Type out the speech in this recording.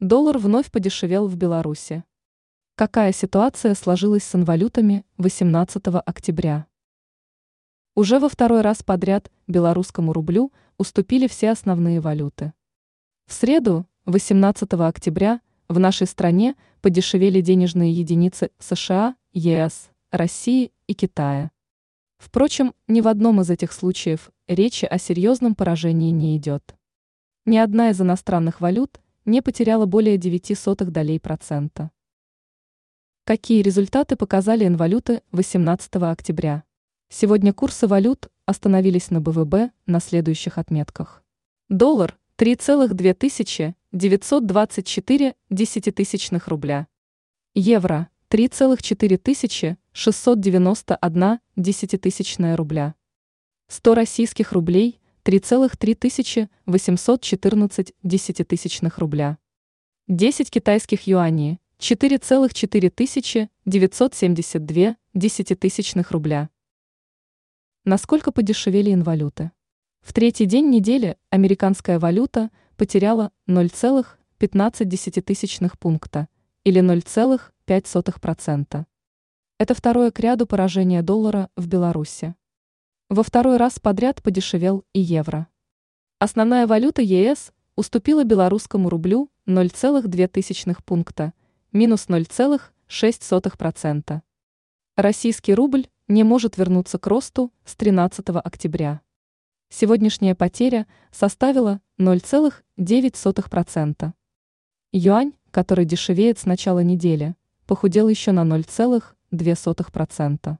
Доллар вновь подешевел в Беларуси. Какая ситуация сложилась с инвалютами 18 октября? Уже во второй раз подряд белорусскому рублю уступили все основные валюты. В среду, 18 октября, в нашей стране подешевели денежные единицы США, ЕС, России и Китая. Впрочем, ни в одном из этих случаев речи о серьезном поражении не идет. Ни одна из иностранных валют не потеряла более 9 сотых долей процента. Какие результаты показали инвалюты 18 октября? Сегодня курсы валют остановились на БВБ на следующих отметках. Доллар 3,2924 десятитысячных рубля. Евро 3,4691 десятитысячная рубля. 100 российских рублей 3,3814 десятитысячных рубля. 10 китайских юаней 4,4 972 десятитысячных рубля. Насколько подешевели инвалюты? В третий день недели американская валюта потеряла 0,15 пункта или 0,5%. Это второе к ряду поражения доллара в Беларуси. Во второй раз подряд подешевел и евро. Основная валюта ЕС уступила белорусскому рублю 0,2 пункта, минус 0,6%. Российский рубль не может вернуться к росту с 13 октября. Сегодняшняя потеря составила 0,9%. Юань, который дешевеет с начала недели, похудел еще на 0,2%.